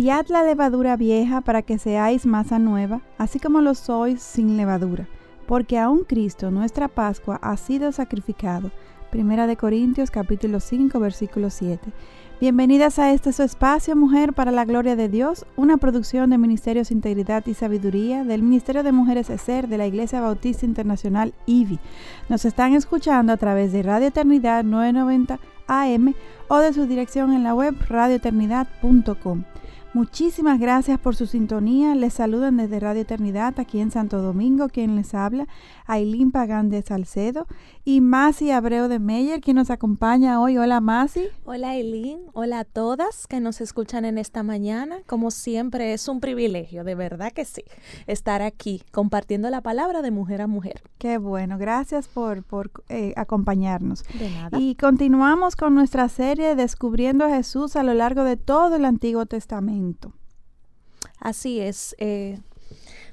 Limpiad la levadura vieja para que seáis masa nueva, así como lo sois sin levadura, porque aún Cristo, nuestra Pascua, ha sido sacrificado. Primera de Corintios capítulo 5 versículo 7. Bienvenidas a este su espacio Mujer para la Gloria de Dios, una producción de Ministerios Integridad y Sabiduría del Ministerio de Mujeres ESER de la Iglesia Bautista Internacional IVI. Nos están escuchando a través de Radio Eternidad 990 AM o de su dirección en la web radioeternidad.com. Muchísimas gracias por su sintonía. Les saludan desde Radio Eternidad aquí en Santo Domingo, quien les habla, Ailín Pagán de Salcedo y Masi Abreu de Meyer, quien nos acompaña hoy. Hola Masi. Hola Ailín, hola a todas que nos escuchan en esta mañana. Como siempre es un privilegio, de verdad que sí, estar aquí compartiendo la palabra de mujer a mujer. Qué bueno, gracias por, por eh, acompañarnos. De nada. Y continuamos con nuestra serie Descubriendo a Jesús a lo largo de todo el Antiguo Testamento. Así es. Eh,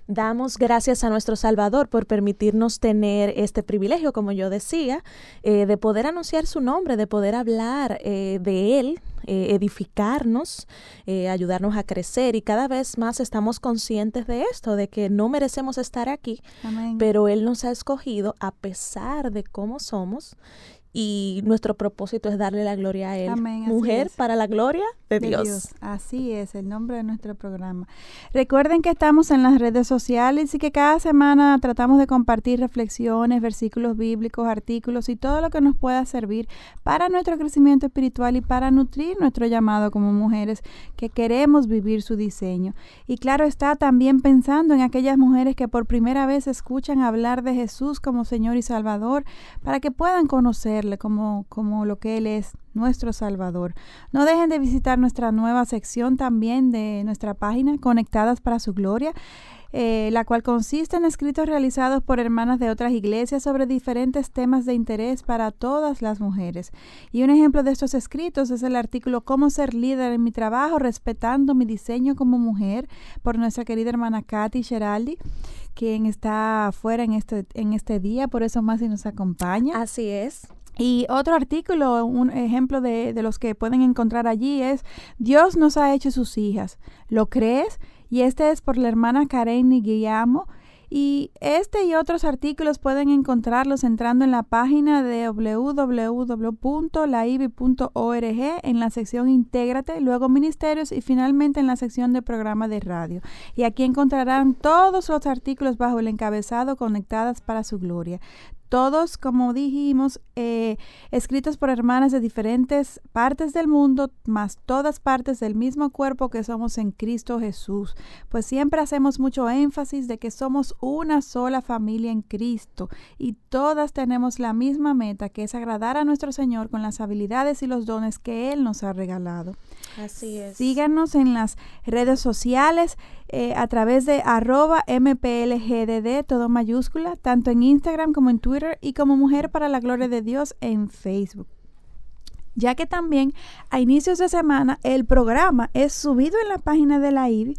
damos gracias a nuestro Salvador por permitirnos tener este privilegio, como yo decía, eh, de poder anunciar su nombre, de poder hablar eh, de Él, edificarnos, ayudarnos a crecer y cada vez más estamos conscientes de esto, de que no merecemos estar aquí, Amén. pero Él nos ha escogido a pesar de cómo somos y nuestro propósito es darle la gloria a Él. Amén, Mujer es. para la gloria de, de Dios. Así es el nombre de nuestro programa. Recuerden que estamos en las redes sociales y que cada semana tratamos de compartir reflexiones, versículos bíblicos, artículos y todo lo que nos pueda servir para nuestro crecimiento espiritual y para nutrir nuestro llamado como mujeres que queremos vivir su diseño. Y claro está también pensando en aquellas mujeres que por primera vez escuchan hablar de Jesús como Señor y Salvador para que puedan como, como lo que Él es, nuestro Salvador. No dejen de visitar nuestra nueva sección también de nuestra página, Conectadas para su Gloria. eh, la cual consiste en escritos realizados por hermanas de otras iglesias sobre diferentes temas de interés para todas las mujeres. Y un ejemplo de estos escritos es el artículo Cómo ser líder en mi trabajo, respetando mi diseño como mujer, por nuestra querida hermana Katy Geraldi, quien está afuera en este, en este día, por eso más y nos acompaña. Así es. Y otro artículo, un ejemplo de, los que pueden encontrar allí es, Dios nos ha hecho sus hijas. ¿Lo crees? Y este es por la hermana Karen Guillamo. Y este y otros artículos pueden encontrarlos entrando en la página de www.laibi.org en la sección Intégrate, luego Ministerios y finalmente en la sección de programa de radio. Y aquí encontrarán todos los artículos bajo el encabezado Conectadas para su Gloria todos, como dijimos, eh, escritos por hermanas de diferentes partes del mundo, más todas partes del mismo cuerpo que somos en Cristo Jesús. Pues siempre hacemos mucho énfasis de que somos una sola familia en Cristo y todas tenemos la misma meta, que es agradar a nuestro Señor con las habilidades y los dones que Él nos ha regalado. Así es. Síganos en las redes sociales eh, a través de arroba mplgdd, todo mayúscula, tanto en Instagram como en Twitter y como Mujer para la Gloria de Dios en Facebook. Ya que también a inicios de semana el programa es subido en la página de la IBI,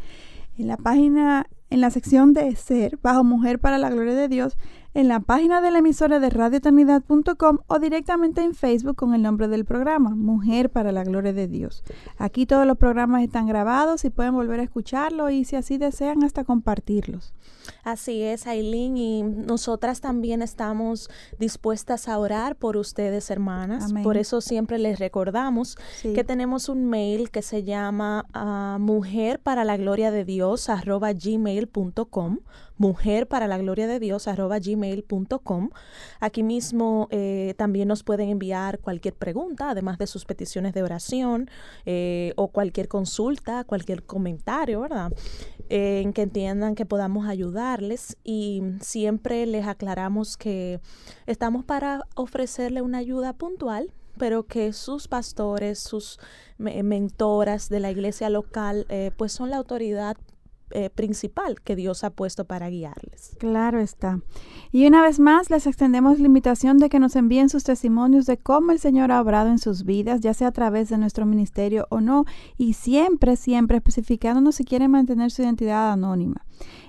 en la página, en la sección de ser, bajo Mujer para la Gloria de Dios, en la página de la emisora de radioeternidad.com o directamente en Facebook con el nombre del programa, Mujer para la Gloria de Dios. Aquí todos los programas están grabados y pueden volver a escucharlo y si así desean hasta compartirlos. Así es, Aileen, y nosotras también estamos dispuestas a orar por ustedes, hermanas. Amén. Por eso siempre les recordamos Sí. que tenemos un mail que se llama uh, mujer para la gloria de Dios arroba gmail.com mujer para la gloria de Dios gmail.com. Aquí mismo eh, también nos pueden enviar cualquier pregunta, además de sus peticiones de oración eh, o cualquier consulta, cualquier comentario, ¿verdad? En que entiendan que podamos ayudarles y siempre les aclaramos que estamos para ofrecerle una ayuda puntual pero que sus pastores, sus mentoras de la iglesia local, eh, pues son la autoridad eh, principal que Dios ha puesto para guiarles. Claro está. Y una vez más les extendemos la invitación de que nos envíen sus testimonios de cómo el Señor ha obrado en sus vidas, ya sea a través de nuestro ministerio o no, y siempre, siempre especificándonos si quieren mantener su identidad anónima.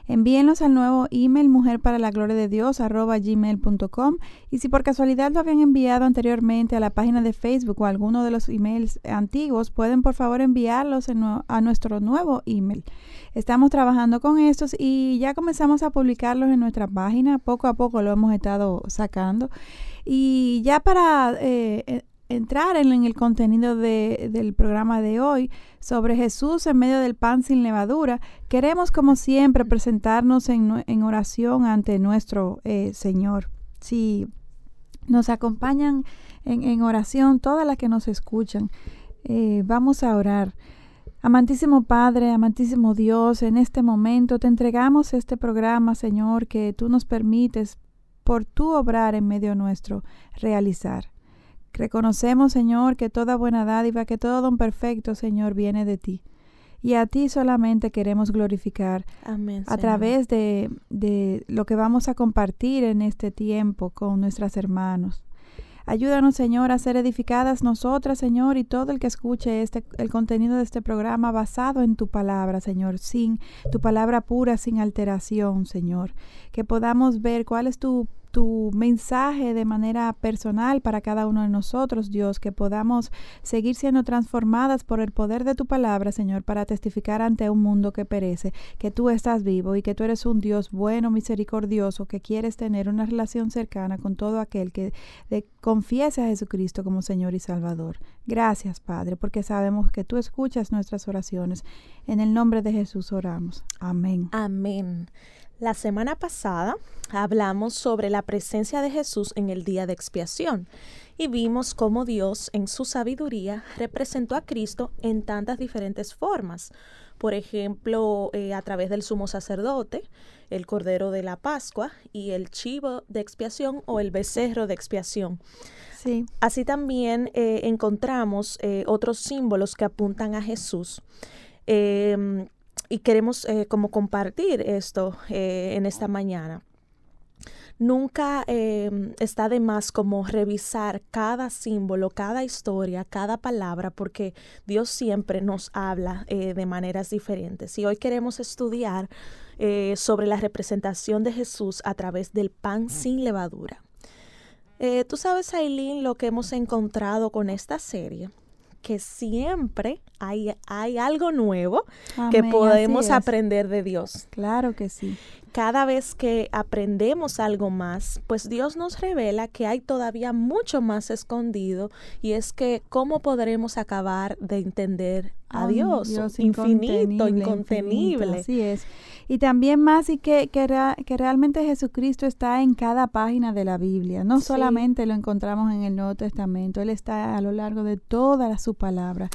Envíenlos al nuevo email mujer para la gloria de Dios gmail.com y si por casualidad lo habían enviado anteriormente a la página de Facebook o alguno de los emails antiguos, pueden por favor enviarlos a nuestro nuevo email. Estamos trabajando con estos y ya comenzamos a publicarlos en nuestra página. Poco a poco lo hemos estado sacando. Y ya para eh, entrar en, el contenido del programa de hoy sobre Jesús en medio del pan sin levadura, queremos como siempre presentarnos en, oración ante nuestro eh, Señor. Si nos acompañan en, oración todas las que nos escuchan, eh, vamos a orar. Amantísimo Padre, amantísimo Dios, en este momento te entregamos este programa, Señor, que tú nos permites por tu obrar en medio nuestro realizar. Reconocemos, Señor, que toda buena dádiva, que todo don perfecto, Señor, viene de ti. Y a ti solamente queremos glorificar Amén, a través de, de lo que vamos a compartir en este tiempo con nuestros hermanos. Ayúdanos, Señor, a ser edificadas nosotras, Señor, y todo el que escuche este, el contenido de este programa basado en tu palabra, Señor, sin tu palabra pura, sin alteración, Señor. Que podamos ver cuál es tu tu mensaje de manera personal para cada uno de nosotros, Dios, que podamos seguir siendo transformadas por el poder de tu palabra, Señor, para testificar ante un mundo que perece, que tú estás vivo y que tú eres un Dios bueno, misericordioso, que quieres tener una relación cercana con todo aquel que confiese a Jesucristo como Señor y Salvador. Gracias, Padre, porque sabemos que tú escuchas nuestras oraciones. En el nombre de Jesús oramos. Amén. Amén. La semana pasada hablamos sobre la presencia de Jesús en el día de expiación y vimos cómo Dios en su sabiduría representó a Cristo en tantas diferentes formas. Por ejemplo, eh, a través del sumo sacerdote, el cordero de la Pascua y el chivo de expiación o el becerro de expiación. Sí. Así también eh, encontramos eh, otros símbolos que apuntan a Jesús. Y queremos eh, como compartir esto eh, en esta mañana. Nunca em, está de más como revisar cada símbolo, cada historia, cada palabra, porque Dios siempre nos habla eh, de maneras diferentes. Y hoy queremos estudiar sobre la representación de Jesús a través del pan sin levadura. Tú sabes, Aileen, lo que hemos encontrado con esta serie, que siempre hay, hay algo nuevo que podemos aprender de Dios. Claro que sí. Cada vez que aprendemos algo más, pues Dios nos revela que hay todavía mucho más escondido y es que cómo podremos acabar de entender a Dios, infinito, incontenible. así es. Y también más y que, que, que, realmente Jesucristo está en cada página de la Biblia. No solamente lo encontramos en el Nuevo Testamento, Él está a lo largo de toda su palabra.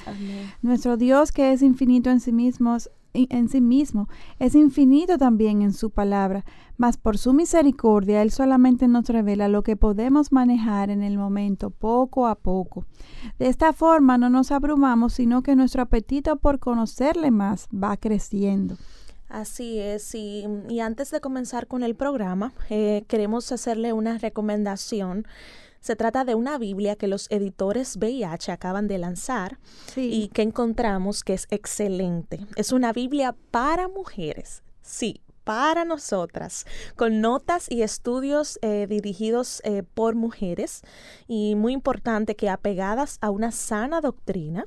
Nuestro Dios que es infinito en sí mismo, en sí mismo, es infinito también en su palabra, mas por su misericordia Él solamente nos revela lo que podemos manejar en el momento, poco a poco. De esta forma no nos abrumamos, sino que nuestro apetito por conocerle más va creciendo. Así es, y, antes de comenzar con el programa, eh, queremos hacerle una recomendación. Se trata de una Biblia que los editores VIH acaban de lanzar y que encontramos que es excelente. Es una Biblia para mujeres. Sí, para nosotras, con notas y estudios eh, dirigidos eh, por mujeres y muy importante que apegadas a una sana doctrina.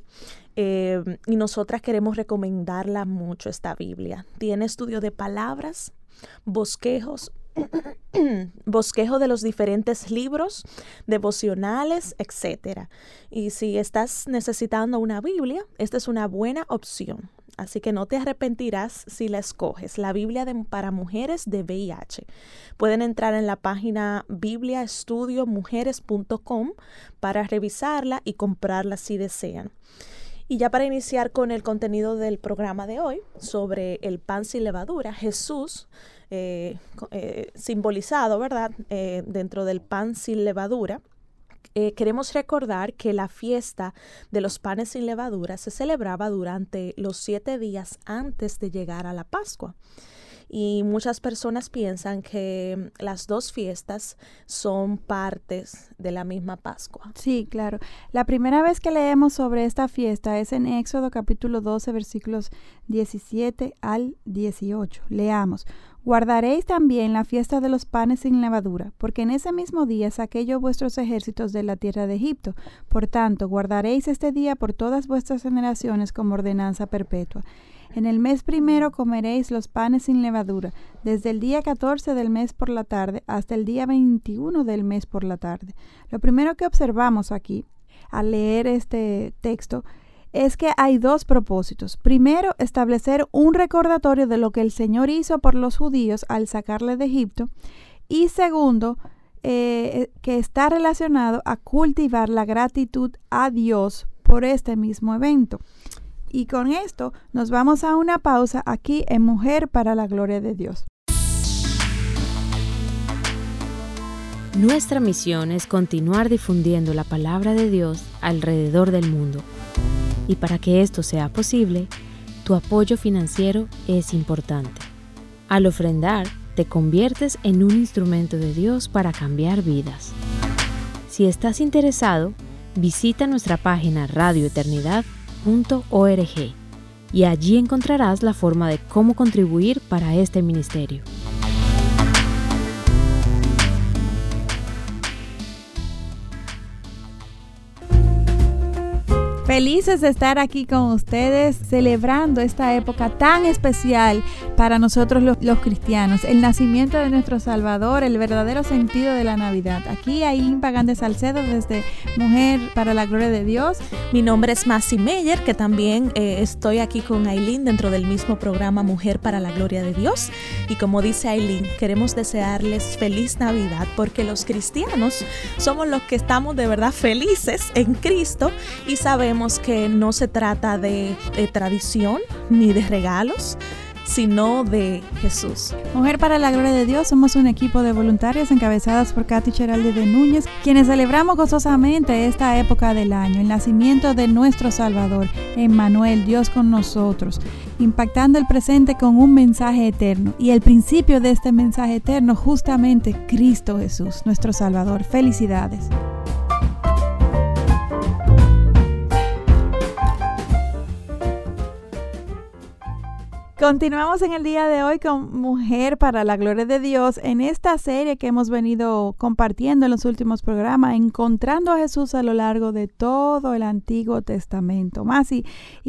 Eh, y nosotras queremos recomendarla mucho esta Biblia. Tiene estudio de palabras, bosquejos, bosquejo de los diferentes libros, devocionales, etc. Y si estás necesitando una Biblia, esta es una buena opción así que no te arrepentirás si la escoges. La Biblia para mujeres de VIH. Pueden entrar en la página bibliaestudiomujeres.com para revisarla y comprarla si desean. Y ya para iniciar con el contenido del programa de hoy sobre el pan sin levadura, Jesús, eh, eh, simbolizado, ¿verdad?, eh, dentro del pan sin levadura, queremos recordar que la fiesta de los panes sin levadura se celebraba durante los siete días antes de llegar a la Pascua y muchas personas piensan que las dos fiestas son partes de la misma Pascua. Sí, claro. La primera vez que leemos sobre esta fiesta es en Éxodo capítulo 12 versículos 17 al 18. Leamos. Guardaréis también la fiesta de los panes sin levadura, porque en ese mismo día saqué yo vuestros ejércitos de la tierra de Egipto. Por tanto, guardaréis este día por todas vuestras generaciones como ordenanza perpetua. En el mes primero comeréis los panes sin levadura, desde el día 14 del mes por la tarde hasta el día 21 del mes por la tarde. Lo primero que observamos aquí, al leer este texto, es que hay dos propósitos. Primero, establecer un recordatorio de lo que el Señor hizo por los judíos al sacarle de Egipto. Y segundo, eh, que está relacionado a cultivar la gratitud a Dios por este mismo evento. Y con esto nos vamos a una pausa aquí en Mujer para la Gloria de Dios. Nuestra misión es continuar difundiendo la palabra de Dios alrededor del mundo. Y para que esto sea posible, tu apoyo financiero es importante. Al ofrendar, te conviertes en un instrumento de Dios para cambiar vidas. Si estás interesado, visita nuestra página Radio Eternidad y allí encontrarás la forma de cómo contribuir para este ministerio. Felices de estar aquí con ustedes celebrando esta época tan especial para nosotros los, cristianos, el nacimiento de nuestro Salvador, el verdadero sentido de la Navidad. Aquí Aileen Pagán de Salcedo desde Mujer para la Gloria de Dios. Mi nombre es Masi Meyer, que también eh, estoy aquí con Aileen dentro del mismo programa Mujer para la Gloria de Dios. Y como dice Aileen, queremos desearles feliz Navidad porque los cristianos somos los que estamos de verdad felices en Cristo y sabemos que no se trata de, tradición ni de regalos, sino de Jesús. Mujer para la Gloria de Dios, somos un equipo de voluntarias encabezadas por Katy Cheraldi de Núñez, quienes celebramos gozosamente esta época del año, el nacimiento de nuestro Salvador, Emmanuel, Dios con nosotros, impactando el presente con un mensaje eterno y el principio de este mensaje eterno, justamente Cristo Jesús, nuestro Salvador. Felicidades. Continuamos en el día de hoy con Mujer para la Gloria de Dios en esta serie que hemos venido compartiendo en los últimos programas, encontrando a Jesús a lo largo de todo el Antiguo Testamento. Más y,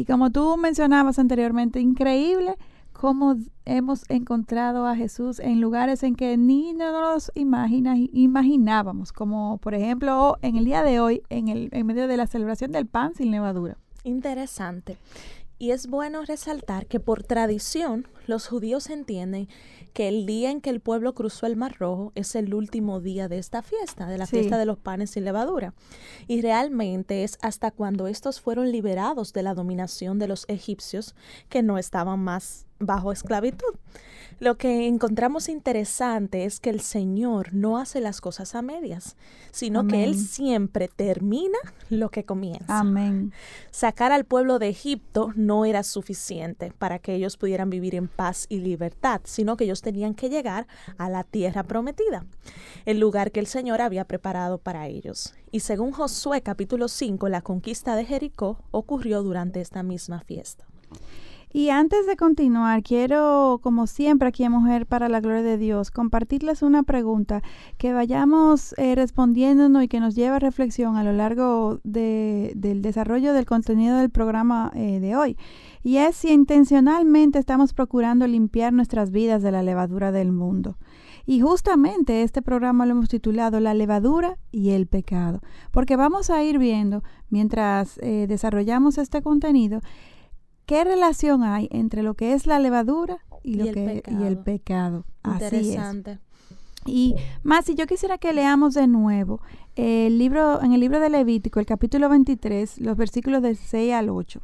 como tú mencionabas anteriormente, increíble cómo hemos encontrado a Jesús en lugares en que ni nos imaginábamos, como por ejemplo en el día de hoy, en, el, en medio de la celebración del pan sin levadura. Interesante. Y es bueno resaltar que por tradición los judíos entienden que el día en que el pueblo cruzó el Mar Rojo es el último día de esta fiesta, de la fiesta de los panes sin levadura. Y realmente es hasta cuando estos fueron liberados de la dominación de los egipcios que no estaban más bajo esclavitud. Lo que encontramos interesante es que el Señor no hace las cosas a medias, sino que Él siempre termina lo que comienza. Amén. Sacar al pueblo de Egipto no era suficiente para que ellos pudieran vivir en paz y libertad, sino que ellos tenían que llegar a la tierra prometida, el lugar que el Señor había preparado para ellos. Y según Josué capítulo 5, la conquista de Jericó ocurrió durante esta misma fiesta. Y antes de continuar, quiero, como siempre aquí en Mujer para la Gloria de Dios, compartirles una pregunta que vayamos eh, respondiéndonos y que nos lleve a reflexión a lo largo del desarrollo del contenido del programa eh, de hoy. Y es si intencionalmente estamos procurando limpiar nuestras vidas de la levadura del mundo. Y justamente este programa lo hemos titulado La levadura y el pecado, porque vamos a ir viendo, mientras eh, desarrollamos este contenido, ¿Qué relación hay entre lo que es la levadura y, lo el que pecado. y el pecado? Interesante. Y más, si yo quisiera que leamos de nuevo el libro, en el libro de Levítico, el capítulo 23, los versículos del 6 al 8.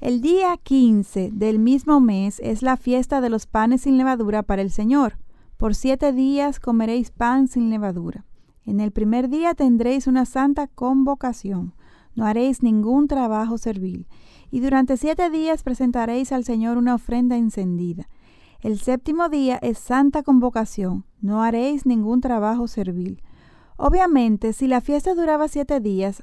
El día 15 del mismo mes es la fiesta de los panes sin levadura para el Señor. Por siete días comeréis pan sin levadura. En el primer día tendréis una santa convocación. No haréis ningún trabajo servil. Y durante siete días presentaréis al Señor una ofrenda encendida. El séptimo día es santa convocación. No haréis ningún trabajo servil. Obviamente, si la fiesta duraba siete días,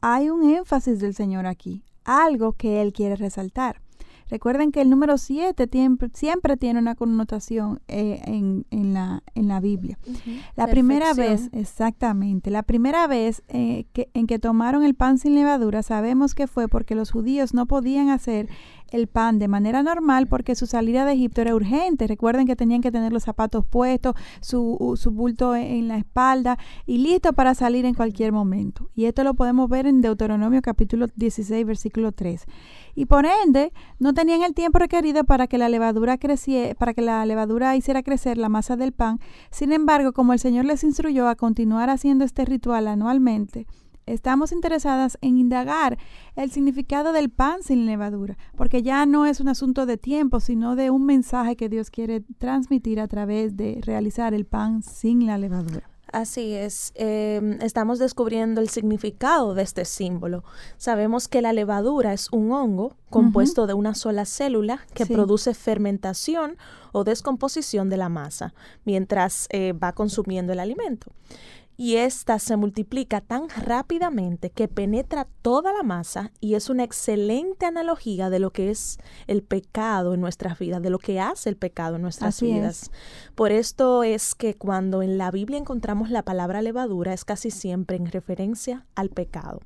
hay un énfasis del Señor aquí, algo que Él quiere resaltar. Recuerden que el número 7 siempre tiene una connotación eh, en, la, en, la, Biblia. La primera vez, exactamente, la primera vez eh, que, en que tomaron el pan sin levadura, sabemos que fue porque los judíos no podían hacer el pan de manera normal porque su salida de Egipto era urgente. Recuerden que tenían que tener los zapatos puestos, su, su bulto en la espalda y listo para salir en cualquier momento. Y esto lo podemos ver en Deuteronomio capítulo 16, versículo 3. Y por ende, no tenían el tiempo requerido para que la levadura creciera, para que la levadura hiciera crecer la masa del pan. Sin embargo, como el Señor les instruyó a continuar haciendo este ritual anualmente, estamos interesadas en indagar el significado del pan sin levadura, porque ya no es un asunto de tiempo, sino de un mensaje que Dios quiere transmitir a través de realizar el pan sin la levadura. Así es, em, estamos descubriendo el significado de este símbolo. Sabemos que la levadura es un hongo compuesto de una sola célula que produce fermentación o descomposición de la masa mientras eh, va consumiendo el alimento y ésta se multiplica tan rápidamente que penetra toda la masa y es una excelente analogía de lo que es el pecado en nuestras vidas, de lo que hace el pecado en nuestras vidas. Por esto es que cuando en la Biblia encontramos la palabra levadura es casi siempre en referencia al pecado.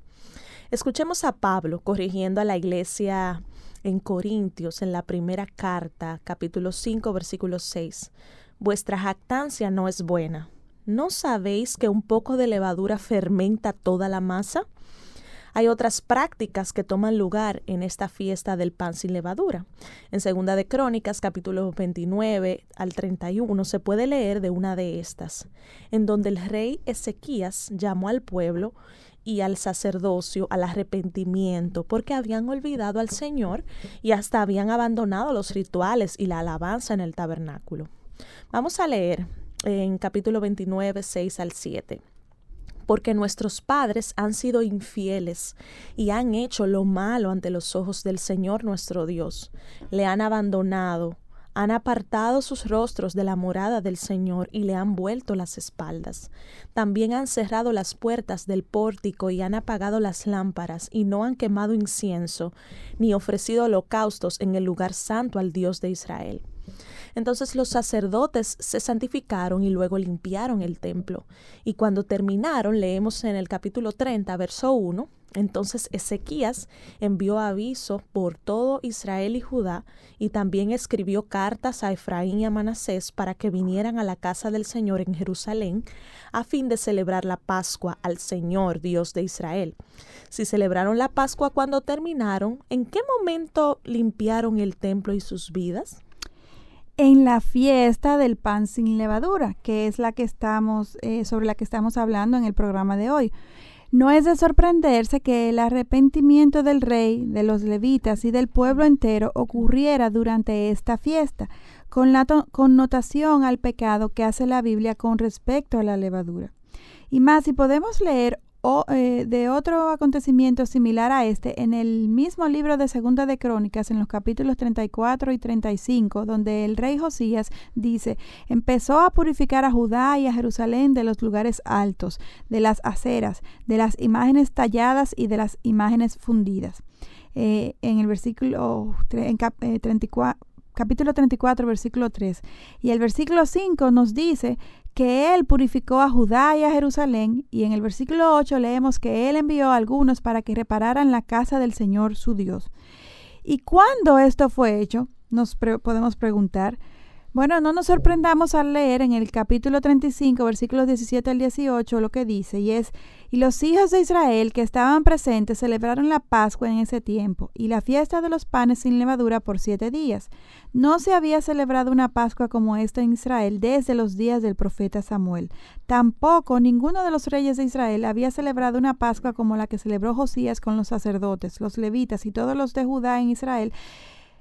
Escuchemos a Pablo corrigiendo a la iglesia en Corintios en la primera carta, capítulo 5, versículo 6. Vuestra jactancia no es buena ¿No sabéis que un poco de levadura fermenta toda la masa? Hay otras prácticas que toman lugar en esta fiesta del pan sin levadura. En Segunda de Crónicas, capítulo 29 al 31, se puede leer de una de estas, en donde el rey Ezequías llamó al pueblo y al sacerdocio al arrepentimiento porque habían olvidado al Señor y hasta habían abandonado los rituales y la alabanza en el tabernáculo. Vamos a leer en capítulo 29, 6 al 7 porque nuestros padres han sido infieles y han hecho lo malo ante los ojos del Señor nuestro Dios. Le han abandonado, han apartado sus rostros de la morada del Señor y le han vuelto las espaldas. También han cerrado las puertas del pórtico y han apagado las lámparas y no han quemado incienso, ni ofrecido holocaustos en el lugar santo al Dios de Israel. Entonces los sacerdotes se santificaron y luego limpiaron el templo. Y cuando terminaron, leemos en el capítulo 30, verso 1, entonces Ezequías envió aviso por todo Israel y Judá y también escribió cartas a Efraín y a Manasés para que vinieran a la casa del Señor en Jerusalén a fin de celebrar la Pascua al Señor Dios de Israel. Si celebraron la Pascua cuando terminaron, ¿en qué momento limpiaron el templo y sus vidas? En la fiesta del pan sin levadura, que es la que estamos, eh, sobre la que estamos hablando en el programa de hoy. No es de sorprenderse que el arrepentimiento del rey, de los levitas y del pueblo entero ocurriera durante esta fiesta, con la connotación al pecado que hace la Biblia con respecto a la levadura. Y más, si podemos leer o, eh, de otro acontecimiento similar a este en el mismo libro de Segunda de Crónicas, en los capítulos 34 y 35, donde el rey Josías dice, empezó a purificar a Judá y a Jerusalén de los lugares altos, de las aceras, de las imágenes talladas y de las imágenes fundidas. Eh, en el versículo en 34, eh, capítulo 34, versículo 3. Y el versículo 5 nos dice que él purificó a Judá y a Jerusalén, y en el versículo 8 leemos que él envió a algunos para que repararan la casa del Señor su Dios. ¿Y cuándo esto fue hecho? Nos podemos preguntar. Bueno, no nos sorprendamos al leer en el capítulo 35, versículos 17 al 18, lo que dice, y es, y los hijos de Israel que estaban presentes celebraron la Pascua en ese tiempo, y la fiesta de los panes sin levadura por siete días. No se había celebrado una Pascua como esta en Israel desde los días del profeta Samuel. Tampoco ninguno de los reyes de Israel había celebrado una Pascua como la que celebró Josías con los sacerdotes, los levitas y todos los de Judá en Israel,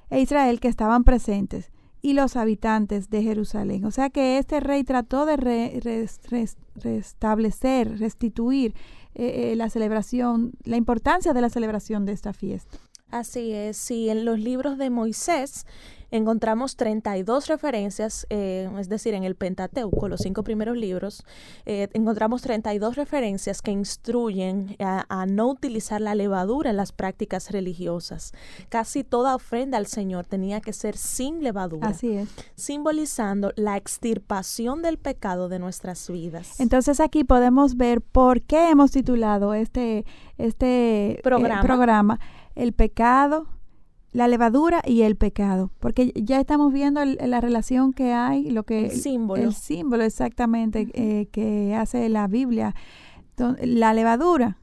e Israel que estaban presentes y los habitantes de Jerusalén. O sea que este rey trató de restablecer, restituir eh, eh, la celebración, la importancia de la celebración de esta fiesta. Así es, sí, en los libros de Moisés encontramos 32 referencias, eh, es decir, en el Pentateuco, los cinco primeros libros, eh, encontramos 32 referencias que instruyen a, no utilizar la levadura en las prácticas religiosas. Casi toda ofrenda al Señor tenía que ser sin levadura. Así es. Simbolizando la extirpación del pecado de nuestras vidas. Entonces aquí podemos ver por qué hemos titulado este, este eh, programa El pecado la levadura y el pecado, porque ya estamos viendo la relación que hay, lo que el símbolo, el símbolo exactamente eh, que hace la Biblia, la levadura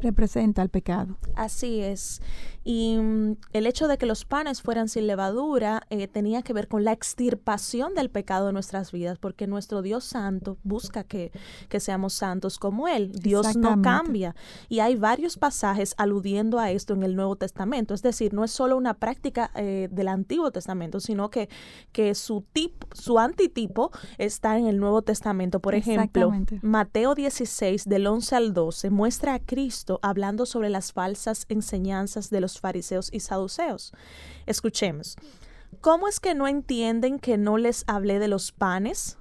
representa el pecado. Así es. Y mm, el hecho de que los panes fueran sin levadura eh, tenía que ver con la extirpación del pecado de nuestras vidas, porque nuestro Dios santo busca que, que seamos santos como Él. Dios no cambia. Y hay varios pasajes aludiendo a esto en el Nuevo Testamento. Es decir, no es solo una práctica eh, del Antiguo Testamento, sino que, que su, tipo, su antitipo está en el Nuevo Testamento. Por ejemplo, Mateo 16, del 11 al 12, muestra a Cristo hablando sobre las falsas enseñanzas de los fariseos y saduceos. Escuchemos. ¿Cómo es que no entienden que no les hablé de los panes?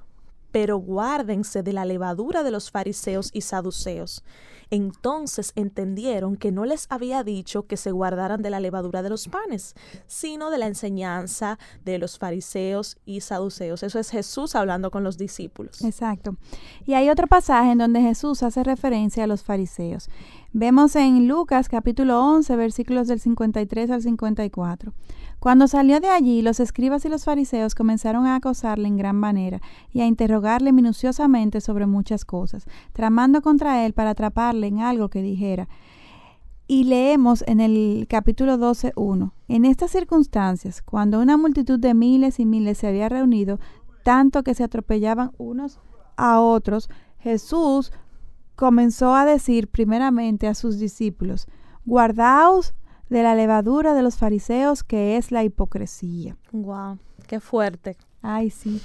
Pero guárdense de la levadura de los fariseos y saduceos. Entonces entendieron que no les había dicho que se guardaran de la levadura de los panes, sino de la enseñanza de los fariseos y saduceos. Eso es Jesús hablando con los discípulos. Exacto. Y hay otro pasaje en donde Jesús hace referencia a los fariseos. Vemos en Lucas capítulo 11 versículos del 53 al 54. Cuando salió de allí, los escribas y los fariseos comenzaron a acosarle en gran manera y a interrogarle minuciosamente sobre muchas cosas, tramando contra él para atraparle en algo que dijera. Y leemos en el capítulo 12.1, en estas circunstancias, cuando una multitud de miles y miles se había reunido, tanto que se atropellaban unos a otros, Jesús comenzó a decir primeramente a sus discípulos, guardaos de la levadura de los fariseos, que es la hipocresía. Wow, qué fuerte. Ay, sí.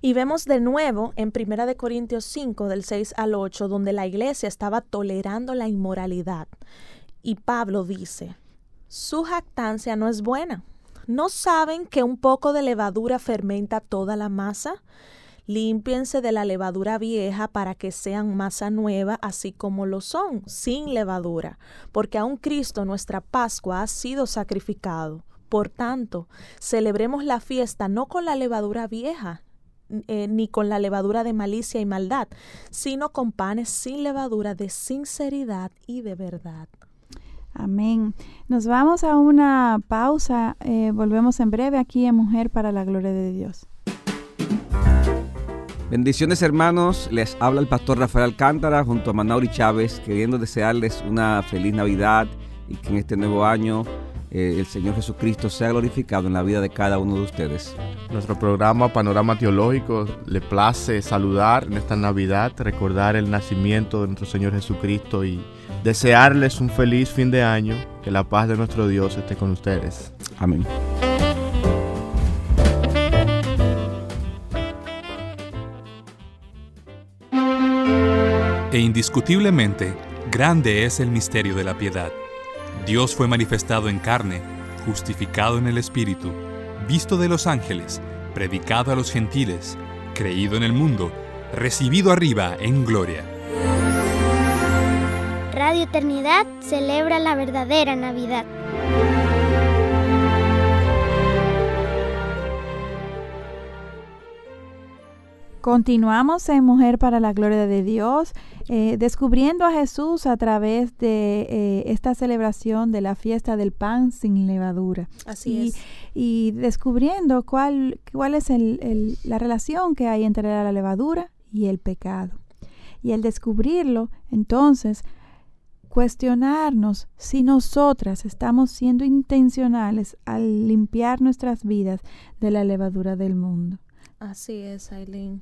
Y vemos de nuevo en Primera de Corintios 5 del 6 al 8 donde la iglesia estaba tolerando la inmoralidad. Y Pablo dice, "Su jactancia no es buena. ¿No saben que un poco de levadura fermenta toda la masa?" Límpiense de la levadura vieja para que sean masa nueva, así como lo son, sin levadura, porque aún Cristo, nuestra Pascua, ha sido sacrificado. Por tanto, celebremos la fiesta no con la levadura vieja, eh, ni con la levadura de malicia y maldad, sino con panes sin levadura de sinceridad y de verdad. Amén. Nos vamos a una pausa. Eh, volvemos en breve aquí en Mujer para la Gloria de Dios. Bendiciones hermanos, les habla el pastor Rafael Alcántara junto a Manauri Chávez, queriendo desearles una feliz Navidad y que en este nuevo año eh, el Señor Jesucristo sea glorificado en la vida de cada uno de ustedes. Nuestro programa Panorama Teológico le place saludar en esta Navidad, recordar el nacimiento de nuestro Señor Jesucristo y desearles un feliz fin de año, que la paz de nuestro Dios esté con ustedes. Amén. E indiscutiblemente, grande es el misterio de la piedad. Dios fue manifestado en carne, justificado en el Espíritu, visto de los ángeles, predicado a los gentiles, creído en el mundo, recibido arriba en gloria. Radio Eternidad celebra la verdadera Navidad. Continuamos en Mujer para la Gloria de Dios, eh, descubriendo a Jesús a través de eh, esta celebración de la fiesta del pan sin levadura. Así y, es. Y descubriendo cuál, cuál es la relación que hay entre la levadura y el pecado. Y al descubrirlo, entonces, cuestionarnos si nosotras estamos siendo intencionales al limpiar nuestras vidas de la levadura del mundo. Así es, Aileen.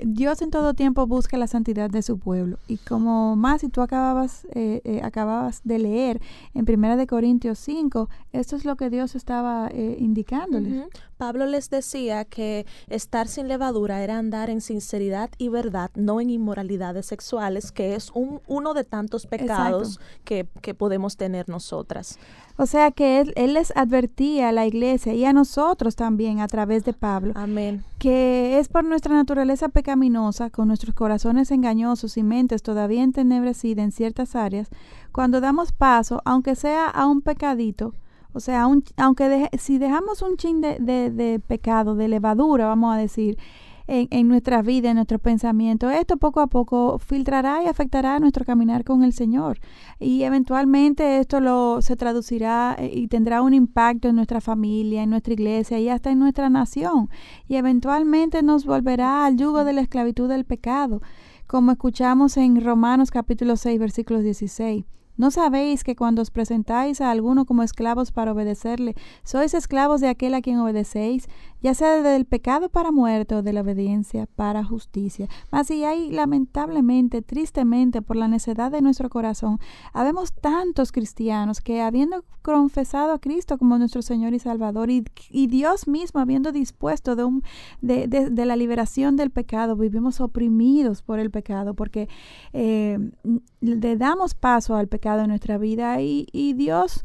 Dios en todo tiempo busca la santidad de su pueblo. Y como más, si tú acababas, eh, eh, acababas de leer en Primera de Corintios 5, esto es lo que Dios estaba eh, indicándoles. Pablo les decía que estar sin levadura era andar en sinceridad y verdad, no en inmoralidades sexuales, que es un, uno de tantos pecados que, que, podemos tener nosotras. O sea que él, él, les advertía a la iglesia y a nosotros también a través de Pablo. Amén. Que es por nuestra naturaleza pecaminosa, con nuestros corazones engañosos y mentes todavía entenebrecidas en ciertas áreas, cuando damos paso, aunque sea a un pecadito, o sea, aunque si dejamos un chin de, pecado, de levadura, vamos a decir, en, nuestra vida, en nuestro pensamiento, esto poco a poco filtrará y afectará nuestro caminar con el Señor. Y eventualmente esto lo, se traducirá eh, y tendrá un impacto en nuestra familia, en nuestra iglesia y hasta en nuestra nación. Y eventualmente nos volverá al yugo de la esclavitud del pecado, como escuchamos en Romanos capítulo 6, versículos 16. ¿No sabéis que cuando os presentáis a alguno como esclavos para obedecerle, sois esclavos de aquel a quien obedecéis, ya sea del pecado para muerte o de la obediencia para justicia. Mas si hay lamentablemente, tristemente, por la necedad de nuestro corazón, habemos tantos cristianos que habiendo confesado a Cristo como nuestro Señor y Salvador y, Dios mismo habiendo dispuesto de, un, de, de, la liberación del pecado, vivimos oprimidos por el pecado porque eh, le damos paso al pecado en nuestra vida y, y Dios...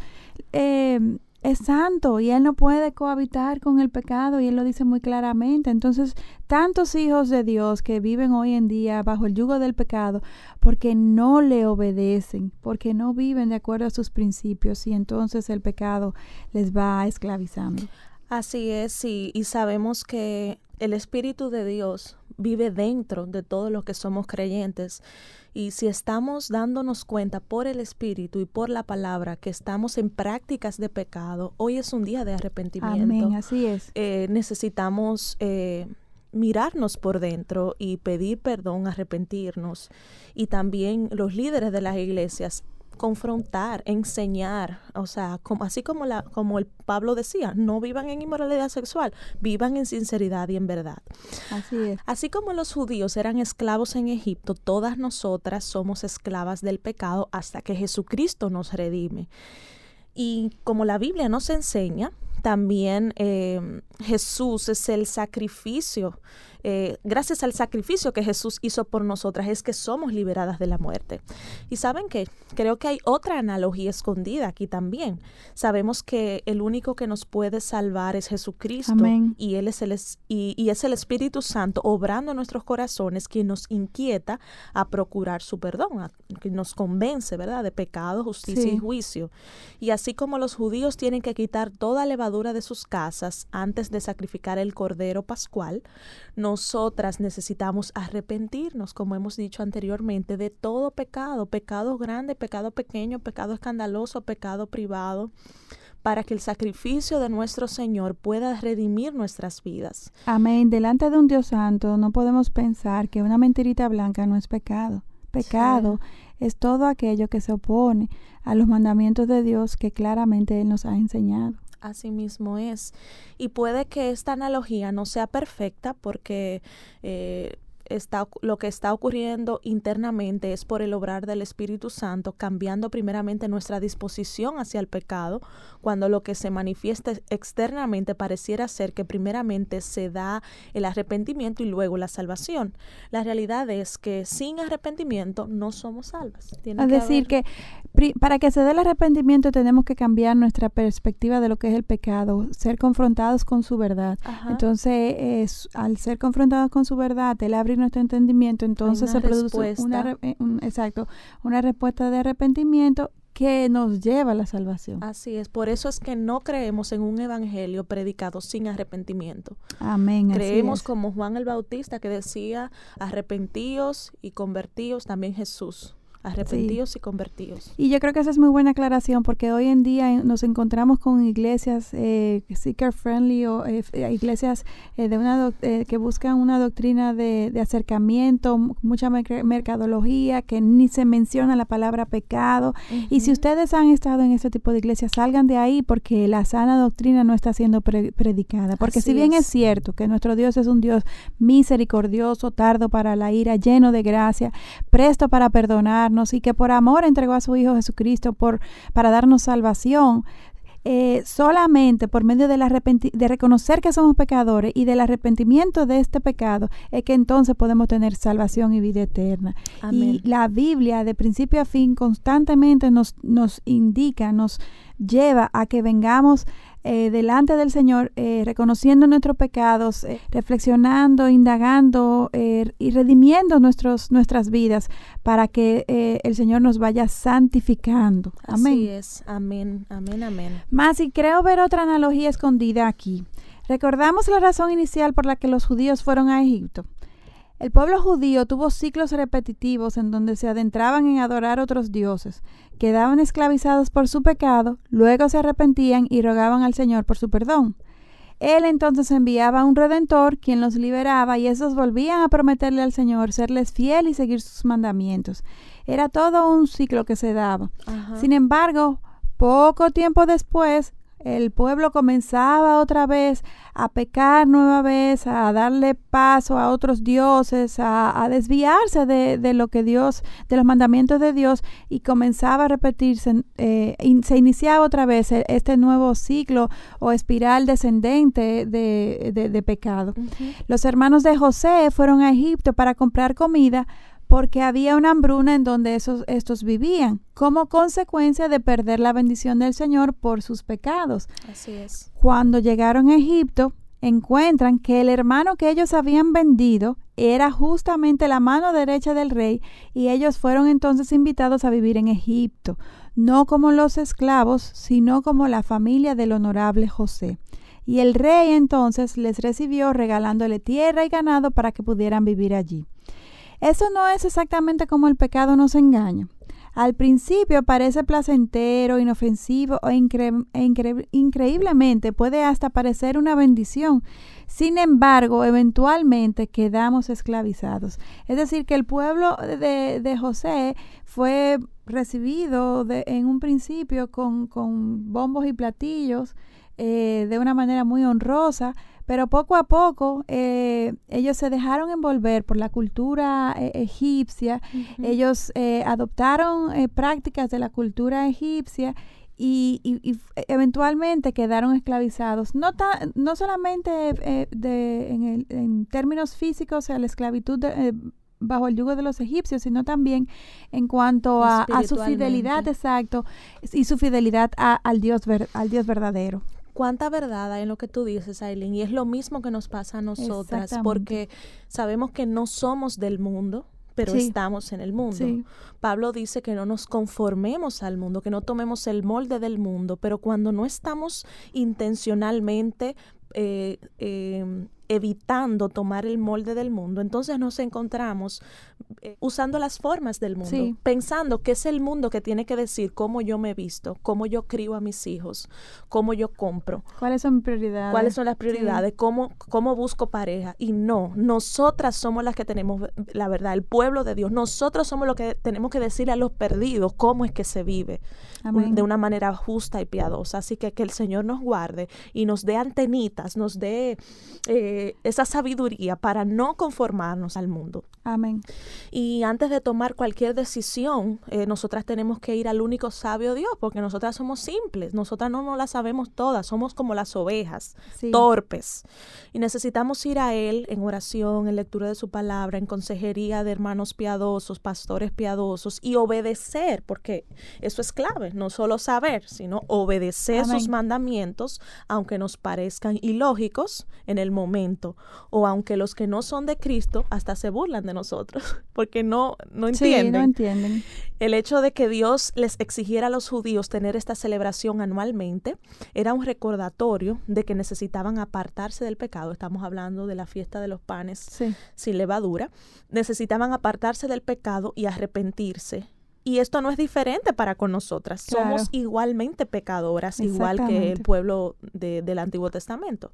Eh, es santo y él no puede cohabitar con el pecado y él lo dice muy claramente. Entonces, tantos hijos de Dios que viven hoy en día bajo el yugo del pecado porque no le obedecen, porque no viven de acuerdo a sus principios y entonces el pecado les va esclavizando. Así es, y sabemos que el Espíritu de Dios vive dentro de todos los que somos creyentes. Y si estamos dándonos cuenta por el Espíritu y por la palabra que estamos en prácticas de pecado, hoy es un día de arrepentimiento. Amén, así es. Eh, necesitamos eh, mirarnos por dentro y pedir perdón, arrepentirnos. Y también los líderes de las iglesias confrontar, enseñar, o sea, como, así como, la, como el Pablo decía, no vivan en inmoralidad sexual, vivan en sinceridad y en verdad. Así es. Así como los judíos eran esclavos en Egipto, todas nosotras somos esclavas del pecado hasta que Jesucristo nos redime. Y como la Biblia nos enseña, también eh, Jesús es el sacrificio eh, gracias al sacrificio que Jesús hizo por nosotras, es que somos liberadas de la muerte. Y saben que creo que hay otra analogía escondida aquí también. Sabemos que el único que nos puede salvar es Jesucristo y él es el y, es el Espíritu Santo obrando en nuestros corazones quien nos inquieta a procurar su perdón, que nos convence, ¿verdad?, de pecado, justicia y juicio. Y así como los judíos tienen que quitar toda levadura de sus casas antes de sacrificar el cordero pascual, nosotras necesitamos arrepentirnos, como hemos dicho anteriormente, de todo pecado, pecado grande, pecado pequeño, pecado escandaloso, pecado privado para que el sacrificio de nuestro Señor pueda redimir nuestras vidas. Amén. Delante de un Dios santo no podemos pensar que una mentirita blanca no es pecado. Pecado es todo aquello que se opone a los mandamientos de Dios que claramente Él nos ha enseñado. Así mismo es. Y puede que esta analogía no sea perfecta porque eh, está, lo que está ocurriendo internamente es por el obrar del Espíritu Santo, cambiando primeramente nuestra disposición hacia el pecado, cuando lo que se manifiesta externamente pareciera ser que primeramente se da el arrepentimiento y luego la salvación. La realidad es que sin arrepentimiento no somos salvas. es decir, que para que se dé el arrepentimiento tenemos que cambiar nuestra perspectiva de lo que es el pecado, ser confrontados con su verdad. Entonces, es, al ser confrontados con su verdad, el abrir nuestro entendimiento, entonces se produce una, eh, exacto, una respuesta de arrepentimiento que nos lleva a la salvación. Así es, por eso es que no creemos en un evangelio predicado sin arrepentimiento. Amén. Creemos como Juan el Bautista que decía, arrepentíos y convertíos también Jesús arrepentidos y convertidos. Y yo creo que esa es muy buena aclaración porque hoy en día nos encontramos con iglesias eh, seeker friendly o eh, eh, iglesias eh, de una que buscan una doctrina de, acercamiento, mucha mercadología, que ni se menciona la palabra pecado. Y si ustedes han estado en este tipo de iglesias, salgan de ahí porque la sana doctrina no está siendo predicada. Porque si bien es. cierto que nuestro Dios es un Dios misericordioso, tardo para la ira, lleno de gracia, presto para perdonar, y que por amor entregó a su Hijo Jesucristo por, para darnos salvación. eh, solamente por medio de, la de reconocer que somos pecadores y del arrepentimiento de este pecado es que entonces podemos tener salvación y vida eterna. Y la Biblia de principio a fin constantemente nos, nos indica, nos lleva a que vengamos eh, delante del Señor, eh, reconociendo nuestros pecados, eh, reflexionando, indagando y redimiendo nuestros, nuestras vidas para que el Señor nos vaya santificando. Amén. Así es, amén, amén, amén. Más, y creo ver otra analogía escondida aquí. Recordamos la razón inicial por la que los judíos fueron a Egipto. El pueblo judío tuvo ciclos repetitivos en donde se adentraban en adorar otros dioses, quedaban esclavizados por su pecado, luego se arrepentían y rogaban al Señor por su perdón. Él entonces enviaba a un redentor, quien los liberaba, y esos volvían a prometerle al Señor serles fiel y seguir sus mandamientos. Era todo un ciclo que se daba. Sin embargo, poco tiempo después, el pueblo comenzaba otra vez a pecar nueva vez, a darle paso a otros dioses, a, desviarse de, lo que Dios, de los mandamientos de Dios, y comenzaba a repetirse, eh, se iniciaba otra vez e, este nuevo ciclo o espiral descendente de, pecado. Los hermanos de José fueron a Egipto para comprar comida porque había una hambruna en donde esos, estos vivían, como consecuencia de perder la bendición del Señor por sus pecados. Así es. Cuando llegaron a Egipto, encuentran que el hermano que ellos habían vendido era justamente la mano derecha del rey y ellos fueron entonces invitados a vivir en Egipto, no como los esclavos, sino como la familia del honorable José. Y el rey entonces les recibió regalándole tierra y ganado para que pudieran vivir allí. Eso no es exactamente como el pecado nos engaña. Al principio parece placentero, inofensivo o e increíblemente puede hasta parecer una bendición. Sin embargo, eventualmente quedamos esclavizados. Es decir, que el pueblo de, José fue recibido en un principio con, bombos y platillos eh, de una manera muy honrosa, pero poco a poco eh, ellos se dejaron envolver por la cultura eh, egipcia, ellos eh, adoptaron prácticas de la cultura egipcia y, eventualmente quedaron esclavizados, no, no solamente en, términos físicos, o la esclavitud bajo el yugo de los egipcios, sino también en cuanto a, su fidelidad, exacto, y su fidelidad al, Dios al Dios verdadero cuánta verdad hay en lo que tú dices, Aileen. Y es lo mismo que nos pasa a nosotras, porque sabemos que no somos del mundo, pero estamos en el mundo. Pablo dice que no nos conformemos al mundo, que no tomemos el molde del mundo, pero cuando no estamos intencionalmente eh, em, evitando tomar el molde del mundo, entonces nos encontramos eh, usando las formas del mundo, pensando que es el mundo que tiene que decir cómo yo me he visto, cómo yo crío a mis hijos, cómo yo compro. ¿Cuáles son prioridades? ¿Cuáles son las prioridades? Cómo, ¿Cómo busco pareja? Y no, nosotras somos las que tenemos la verdad, el pueblo de Dios. Nosotros somos los que tenemos que decirle a los perdidos cómo es que se vive de una manera justa y piadosa. Así que que el Señor nos guarde y nos dé antenitas, nos dé... Eh, esa sabiduría para no conformarnos al mundo. Amén. Y antes de tomar cualquier decisión, eh, nosotras tenemos que ir al único sabio Dios, porque nosotras somos simples, nosotras no nos la sabemos todas, somos como las ovejas, torpes. Y necesitamos ir a Él en oración, en lectura de su palabra, en consejería de hermanos piadosos, pastores piadosos, y obedecer, porque eso es clave, no solo saber, sino obedecer sus mandamientos, aunque nos parezcan ilógicos en el momento, o aunque los que no son de Cristo hasta se burlan de nosotros, porque no, no entienden. no entienden. El hecho de que Dios les exigiera a los judíos tener esta celebración anualmente era un recordatorio de que necesitaban apartarse del pecado. Estamos hablando de la fiesta de los panes sin levadura. Necesitaban apartarse del pecado y arrepentirse y esto no es diferente para con nosotras. Somos igualmente pecadoras, igual que el pueblo del Antiguo Testamento.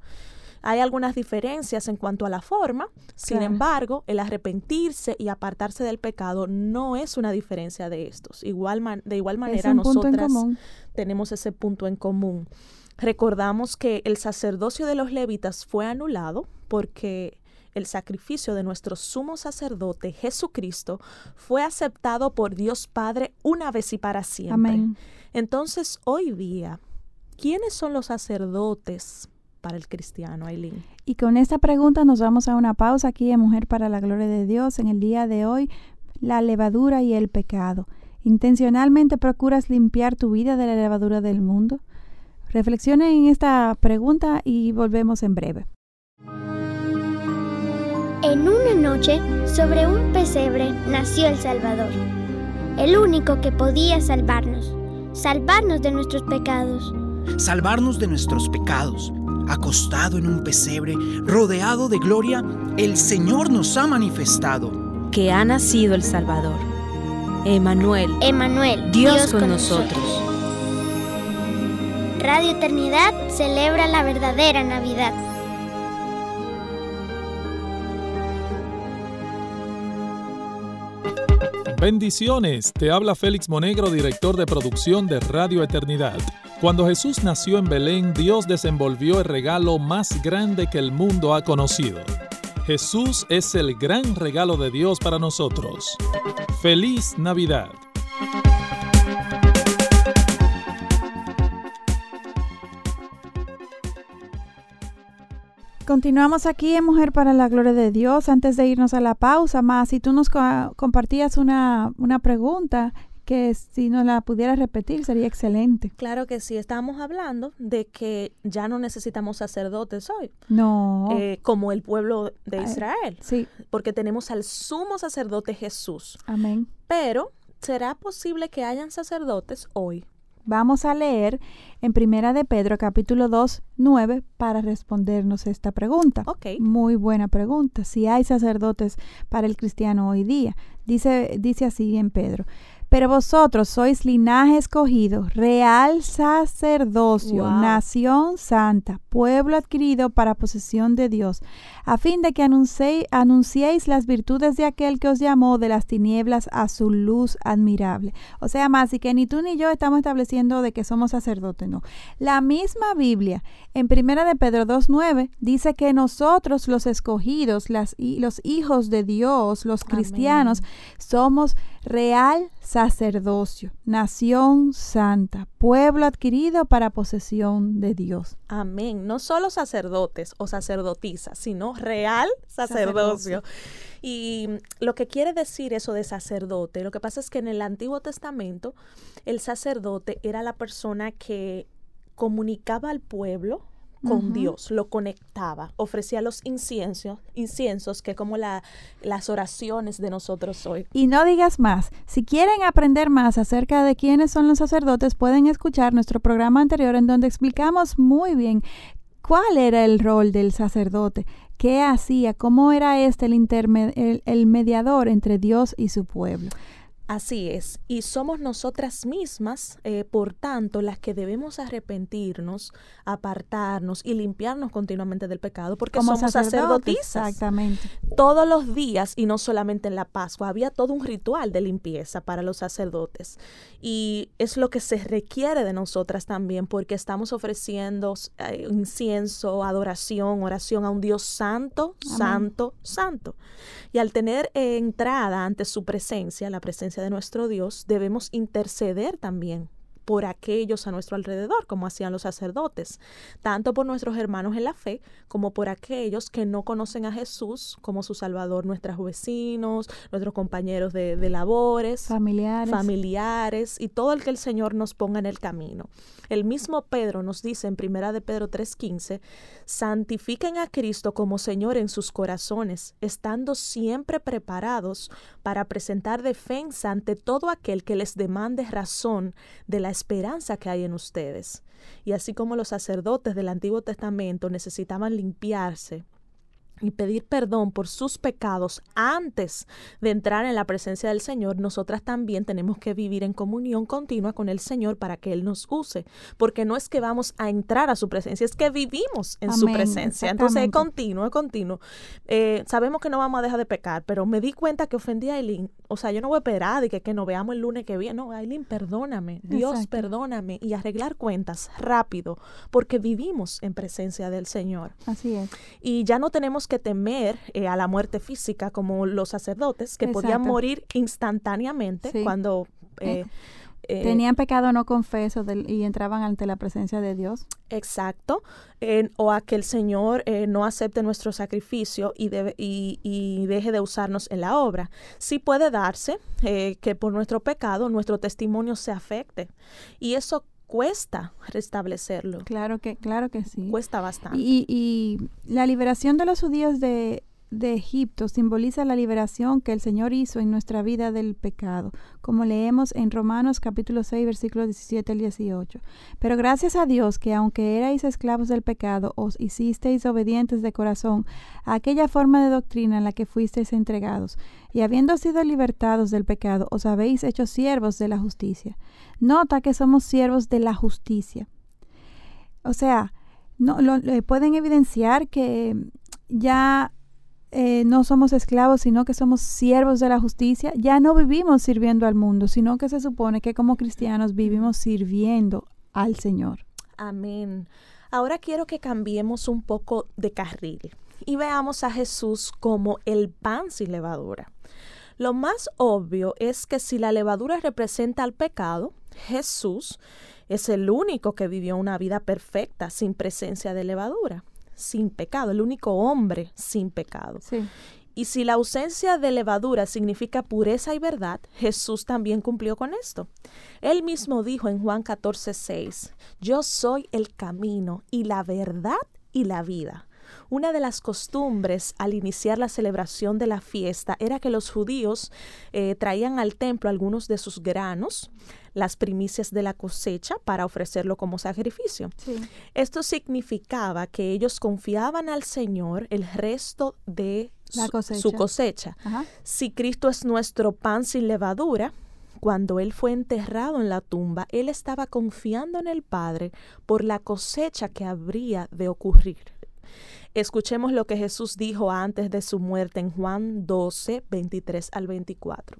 Hay algunas diferencias en cuanto a la forma, sin embargo, el arrepentirse y apartarse del pecado no es una diferencia de estos. Igual de igual manera, nosotras tenemos ese punto en común. Recordamos que el sacerdocio de los levitas fue anulado porque el sacrificio de nuestro sumo sacerdote Jesucristo fue aceptado por Dios Padre una vez y para siempre. Entonces, hoy día, ¿quiénes son los sacerdotes para el cristiano, Aileen? Y con esta pregunta nos vamos a una pausa aquí en Mujer para la Gloria de Dios en el día de hoy, la levadura y el pecado. ¿Intencionalmente procuras limpiar tu vida de la levadura del mundo? Reflexione en esta pregunta y volvemos en breve. En una noche, sobre un pesebre, nació el Salvador, el único que podía salvarnos, salvarnos de nuestros pecados. Salvarnos de nuestros pecados. Acostado en un pesebre, rodeado de gloria, el Señor nos ha manifestado. Que ha nacido el Salvador. Emanuel. Emanuel, Dios, con, nosotros. Radio Eternidad celebra la verdadera Navidad. Bendiciones, te habla Félix Monegro, director de producción de Radio Eternidad. Cuando Jesús nació en Belén, Dios desenvolvió el regalo más grande que el mundo ha conocido. Jesús es el gran regalo de Dios para nosotros. Feliz Navidad. Continuamos aquí en Mujer para la Gloria de Dios. Antes de irnos a la pausa, más si tú nos co- compartías una, una pregunta que si nos la pudieras repetir sería excelente. Claro que sí, estábamos hablando de que ya no necesitamos sacerdotes hoy, No. eh, como el pueblo de Israel, sí, porque tenemos al sumo sacerdote Jesús. amén. Pero, ¿será posible que hayan sacerdotes hoy? Vamos a leer en Primera de Pedro capítulo 2, 9 para respondernos esta pregunta. Ok. Muy buena pregunta. Si hay sacerdotes para el cristiano hoy día. Dice, dice así en Pedro. Pero vosotros sois linaje escogido, real sacerdocio, Wow. nación santa, pueblo adquirido para posesión de Dios, a fin de que anunciéis, anunciéis las virtudes de aquel que os llamó de las tinieblas a su luz admirable. O sea, más, y que ni tú ni yo estamos estableciendo de que somos sacerdotes, no. La misma Biblia, en Primera de Pedro 2.9, dice que nosotros los escogidos, las, los hijos de Dios, los cristianos, somos real sacerdocio, nación santa, pueblo adquirido para posesión de Dios. Amén. No solo sacerdotes o sacerdotisas, sino real sacerdocio. Y lo que quiere decir eso de sacerdote, lo que pasa es que en el Antiguo Testamento el sacerdote era la persona que comunicaba al pueblo con. Dios, lo conectaba, ofrecía los inciensos, inciensos que como la, las oraciones de nosotros hoy. Y no digas más. Si quieren aprender más acerca de quiénes son los sacerdotes, pueden escuchar nuestro programa anterior en donde explicamos muy bien cuál era el rol del sacerdote, qué hacía, cómo era este el, el, el mediador entre Dios y su pueblo. Así es, y somos nosotras mismas, eh, por tanto, las que debemos arrepentirnos, apartarnos y limpiarnos continuamente del pecado, porque somos sacerdotes, sacerdotisas. Exactamente. Todos los días, y no solamente en la Pascua, había todo un ritual de limpieza para los sacerdotes. Y es lo que se requiere de nosotras también, porque estamos ofreciendo eh, incienso, adoración, oración a un Dios santo, Amén. santo, santo. Y al tener eh, entrada ante su presencia, la presencia de nuestro Dios, debemos interceder también por aquellos a nuestro alrededor, como hacían los sacerdotes, tanto por nuestros hermanos en la fe como por aquellos que no conocen a Jesús como su Salvador, nuestros vecinos, nuestros compañeros de, de labores, Familiares. familiares y todo el que el Señor nos ponga en el camino. El mismo Pedro nos dice en Primera de Pedro 3:15, santifiquen a Cristo como Señor en sus corazones, estando siempre preparados para presentar defensa ante todo aquel que les demande razón de la esperanza que hay en ustedes. Y así como los sacerdotes del Antiguo Testamento necesitaban limpiarse y pedir perdón por sus pecados antes de entrar en la presencia del Señor, nosotras también tenemos que vivir en comunión continua con el Señor para que Él nos use, porque no es que vamos a entrar a su presencia, es que vivimos en su presencia. Entonces es continuo, es continuo. Eh, sabemos que no vamos a dejar de pecar, pero me di cuenta que ofendí a Aileen. O sea, yo no voy a esperar de que, que nos veamos el lunes que viene. No, Aileen, perdóname. Dios, Exacto. perdóname. Y arreglar cuentas rápido, porque vivimos en presencia del Señor. Así es. Y ya no tenemos que temer eh, a la muerte física como los sacerdotes, que podían morir instantáneamente Sí. cuando eh, eh, Tenían pecado no confeso del- y entraban ante la presencia de Dios. Exacto. o a que el Señor eh, no acepte nuestro sacrificio y, y- y deje de usarnos en la obra. Sí puede darse eh, que por nuestro pecado nuestro testimonio se afecte. Y eso cuesta restablecerlo. Claro que, claro que sí. Cuesta bastante. Y, y la liberación de los judíos de, de Egipto simboliza la liberación que el Señor hizo en nuestra vida del pecado, como leemos en Romanos capítulo 6, versículos 17 al 18. Pero gracias a Dios que aunque erais esclavos del pecado, os hicisteis obedientes de corazón a aquella forma de doctrina en la que fuisteis entregados, y habiendo sido libertados del pecado, os habéis hecho siervos de la justicia. Nota que somos siervos de la justicia. O sea, no lo, pueden evidenciar que ya eh, no somos esclavos, sino que somos siervos de la justicia. Ya no vivimos sirviendo al mundo, sino que se supone que como cristianos vivimos sirviendo al Señor. Amén. Ahora quiero que cambiemos un poco de carril y veamos a Jesús como el pan sin levadura. Lo más obvio es que si la levadura representa al pecado, Jesús es el único que vivió una vida perfecta sin presencia de levadura, sin pecado, el único hombre sin pecado. Sí. Y si la ausencia de levadura significa pureza y verdad, Jesús también cumplió con esto. Él mismo dijo en Juan 14, 6, Yo soy el camino y la verdad y la vida. Una de las costumbres al iniciar la celebración de la fiesta era que los judíos eh, traían al templo algunos de sus granos, las primicias de la cosecha, para ofrecerlo como sacrificio. Sí. Esto significaba que ellos confiaban al Señor el resto de La su- cosecha. su cosecha. Ajá. Si Cristo es nuestro pan sin levadura, cuando Él fue enterrado en la tumba, Él estaba confiando en el Padre por la cosecha que habría de ocurrir. Escuchemos lo que Jesús dijo antes de su muerte en Juan 12, 23 al 24.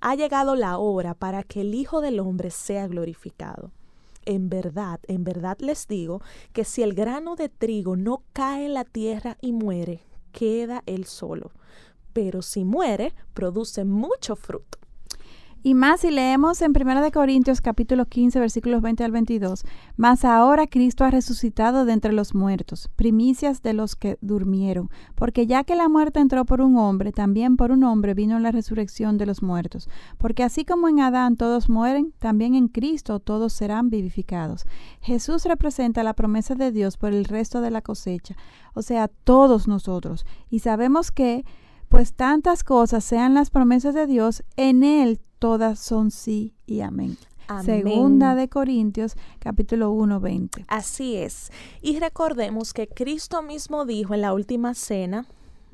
Ha llegado la hora para que el Hijo del Hombre sea glorificado. En verdad, en verdad les digo que si el grano de trigo no cae en la tierra y muere, queda él solo. Pero si muere, produce mucho fruto. Y más si leemos en 1 de Corintios capítulo 15 versículos 20 al 22. Mas ahora Cristo ha resucitado de entre los muertos, primicias de los que durmieron, porque ya que la muerte entró por un hombre, también por un hombre vino la resurrección de los muertos, porque así como en Adán todos mueren, también en Cristo todos serán vivificados. Jesús representa la promesa de Dios por el resto de la cosecha, o sea, todos nosotros, y sabemos que pues tantas cosas sean las promesas de Dios, en Él todas son sí y amén. Amén. Segunda de Corintios, capítulo 1, 20. Así es. Y recordemos que Cristo mismo dijo en la última cena,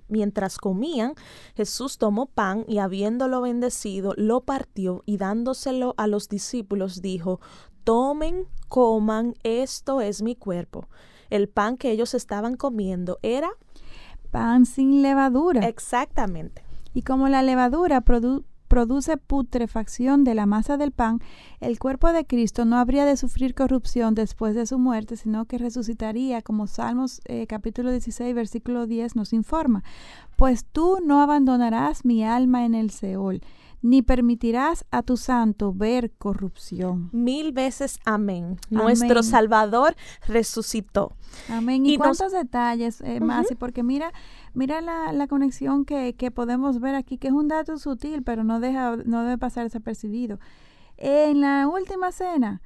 mientras comían, Jesús tomó pan y habiéndolo bendecido, lo partió y dándoselo a los discípulos dijo, tomen, coman, esto es mi cuerpo. El pan que ellos estaban comiendo era Pan sin levadura. exactamente. Y como la levadura produ- produce putrefacción de la masa del pan, el cuerpo de Cristo no habría de sufrir corrupción después de su muerte, sino que resucitaría, como Salmos eh, capítulo 16, versículo 10 nos informa. Pues tú no abandonarás mi alma en el Seol, ni permitirás a tu santo ver corrupción. Mil veces amén. Nuestro. Salvador resucitó. Amén. ¿Y, Y nos- cuántos detalles, eh, Masi? Porque mira, mira la, la conexión que, que podemos ver aquí, que es un dato sutil, pero no, deja, no debe pasar desapercibido. En la última cena,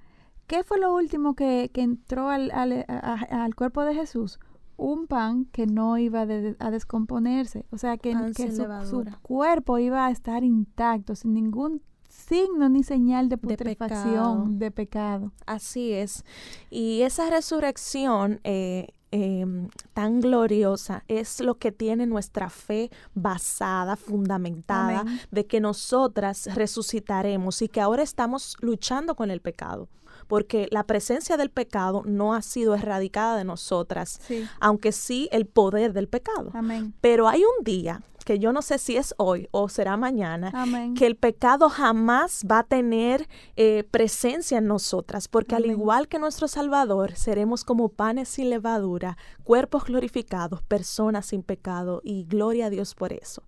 ¿qué fue lo último que, que entró al, al, a- al cuerpo de Jesús? Un pan que no iba de- a descomponerse. O sea, que, que su, su cuerpo iba a estar intacto, sin ningún signo ni señal de pecado. putrefacción, de pecado. Así es. Y esa resurrección eh, em, tan gloriosa es lo que tiene nuestra fe basada, fundamentada, Amén. de que nosotras resucitaremos y que ahora estamos luchando con el pecado. Porque la presencia del pecado no ha sido erradicada de nosotras, aunque sí el poder del pecado. Amén. Pero hay un día que yo no sé si es hoy o será mañana, que el pecado jamás va a tener eh, presencia en nosotras, porque al igual que nuestro Salvador, seremos como panes sin levadura, cuerpos glorificados, personas sin pecado, y gloria a Dios por eso.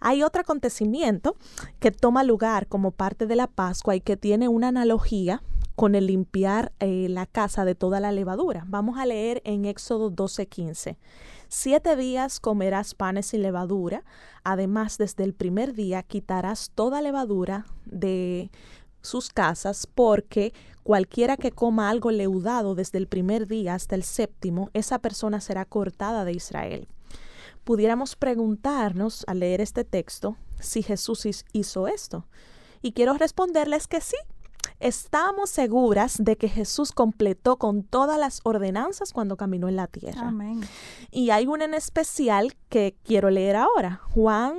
Hay otro acontecimiento que toma lugar como parte de la Pascua y que tiene una analogía con el limpiar eh, la casa de toda la levadura. Vamos a leer en Éxodo 12:15. Siete días comerás panes sin levadura. Además, desde el primer día quitarás toda levadura de sus casas, porque cualquiera que coma algo leudado desde el primer día hasta el séptimo, esa persona será cortada de Israel. Pudiéramos preguntarnos al leer este texto si Jesús hizo esto. Y quiero responderles que sí, estamos seguras de que Jesús completó con todas las ordenanzas cuando caminó en la tierra. Amén. Y hay una en especial que quiero leer ahora, Juan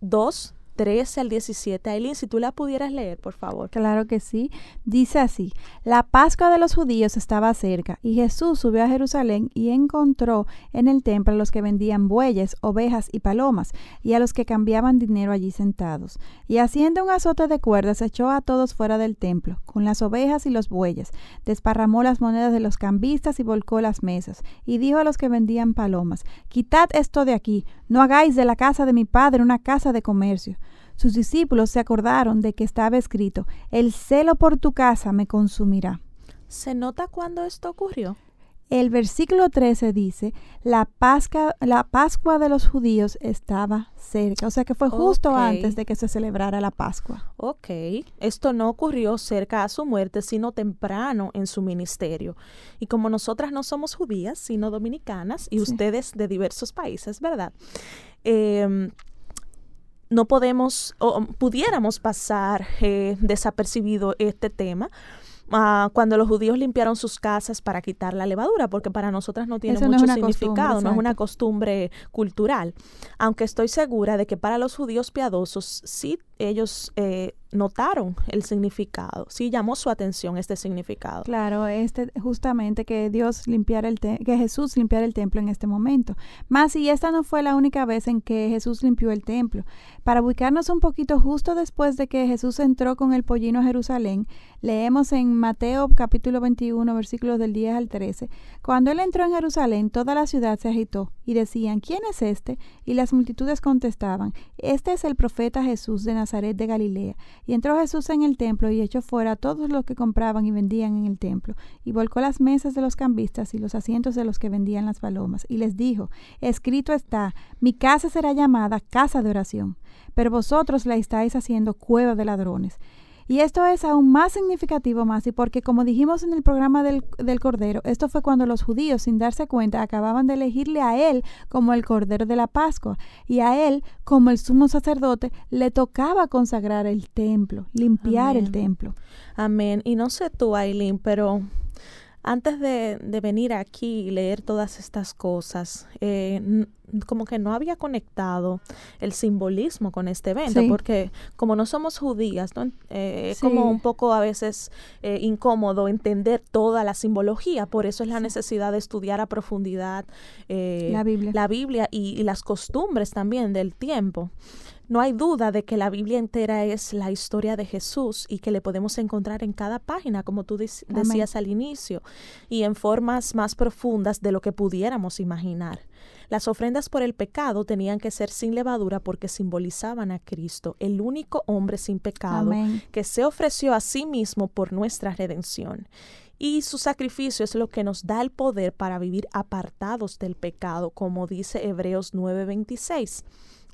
2, 13 al 17. Aileen, si tú la pudieras leer, por favor. Claro que sí. Dice así, la Pascua de los judíos estaba cerca y Jesús subió a Jerusalén y encontró en el templo a los que vendían bueyes, ovejas y palomas y a los que cambiaban dinero allí sentados. Y haciendo un azote de cuerdas echó a todos fuera del templo, con las ovejas y los bueyes, desparramó las monedas de los cambistas y volcó las mesas, y dijo a los que vendían palomas, Quitad esto de aquí, no hagáis de la casa de mi padre una casa de comercio. Sus discípulos se acordaron de que estaba escrito, el celo por tu casa me consumirá. ¿Se nota cuándo esto ocurrió? El versículo 13 dice, la Pascua, la Pascua de los judíos estaba cerca, o sea que fue justo antes de que se celebrara la Pascua. Ok, esto no ocurrió cerca a su muerte, sino temprano en su ministerio. Y como nosotras no somos judías, sino dominicanas, y ustedes de diversos países, ¿verdad? Eh, no podemos o pudiéramos pasar eh, desapercibido este tema. Ah, cuando los judíos limpiaron sus casas para quitar la levadura, porque para nosotras no tiene mucho significado, no es una costumbre cultural. Aunque estoy segura de que para los judíos piadosos sí ellos eh, notaron el significado, sí llamó su atención este significado. Claro, este justamente que Dios limpiara el que Jesús limpiara el templo en este momento. Más y esta no fue la única vez en que Jesús limpió el templo. Para ubicarnos un poquito justo después de que Jesús entró con el pollino a Jerusalén, leemos en Mateo capítulo 21 versículos del 10 al 13, cuando él entró en Jerusalén, toda la ciudad se agitó y decían, ¿quién es este? Y las multitudes contestaban, este es el profeta Jesús de Nazaret de Galilea. Y entró Jesús en el templo y echó fuera a todos los que compraban y vendían en el templo, y volcó las mesas de los cambistas y los asientos de los que vendían las palomas, y les dijo, escrito está, mi casa será llamada casa de oración, pero vosotros la estáis haciendo cueva de ladrones. Y esto es aún más significativo, más y porque como dijimos en el programa del, del, Cordero, esto fue cuando los judíos, sin darse cuenta, acababan de elegirle a él como el Cordero de la Pascua. Y a él, como el sumo sacerdote, le tocaba consagrar el templo, limpiar el templo. Amén. Y no sé tú, Aileen, pero antes de, venir aquí y leer todas estas cosas, eh, como que no había conectado el simbolismo con este evento, porque como no somos judías, eh, es como un poco a veces eh, incómodo entender toda la simbología, por eso es la necesidad de estudiar a profundidad la Biblia, la Biblia y, y las costumbres también del tiempo. No hay duda de que la Biblia entera es la historia de Jesús y que le podemos encontrar en cada página, como tú decías al inicio, y en formas más profundas de lo que pudiéramos imaginar. Las ofrendas por el pecado tenían que ser sin levadura porque simbolizaban a Cristo, el único hombre sin pecado que se ofreció a sí mismo por nuestra redención. Y su sacrificio es lo que nos da el poder para vivir apartados del pecado, como dice Hebreos 9:26.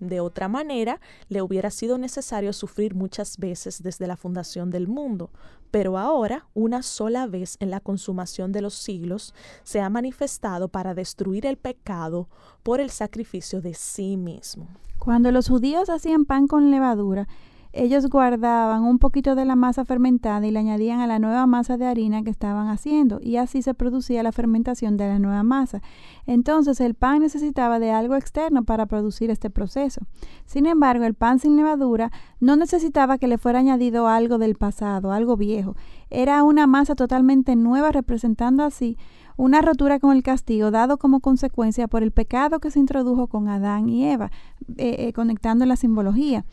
De otra manera, le hubiera sido necesario sufrir muchas veces desde la fundación del mundo, pero ahora, una sola vez en la consumación de los siglos, se ha manifestado para destruir el pecado por el sacrificio de sí mismo. Cuando los judíos hacían pan con levadura, ellos guardaban un poquito de la masa fermentada y le añadían a la nueva masa de harina que estaban haciendo y así se producía la fermentación de la nueva masa. Entonces el pan necesitaba de algo externo para producir este proceso. Sin embargo, el pan sin levadura no necesitaba que le fuera añadido algo del pasado, algo viejo. Era una masa totalmente nueva representando así una rotura con el castigo dado como consecuencia por el pecado que se introdujo con Adán y Eva, eh, eh, conectando la simbología.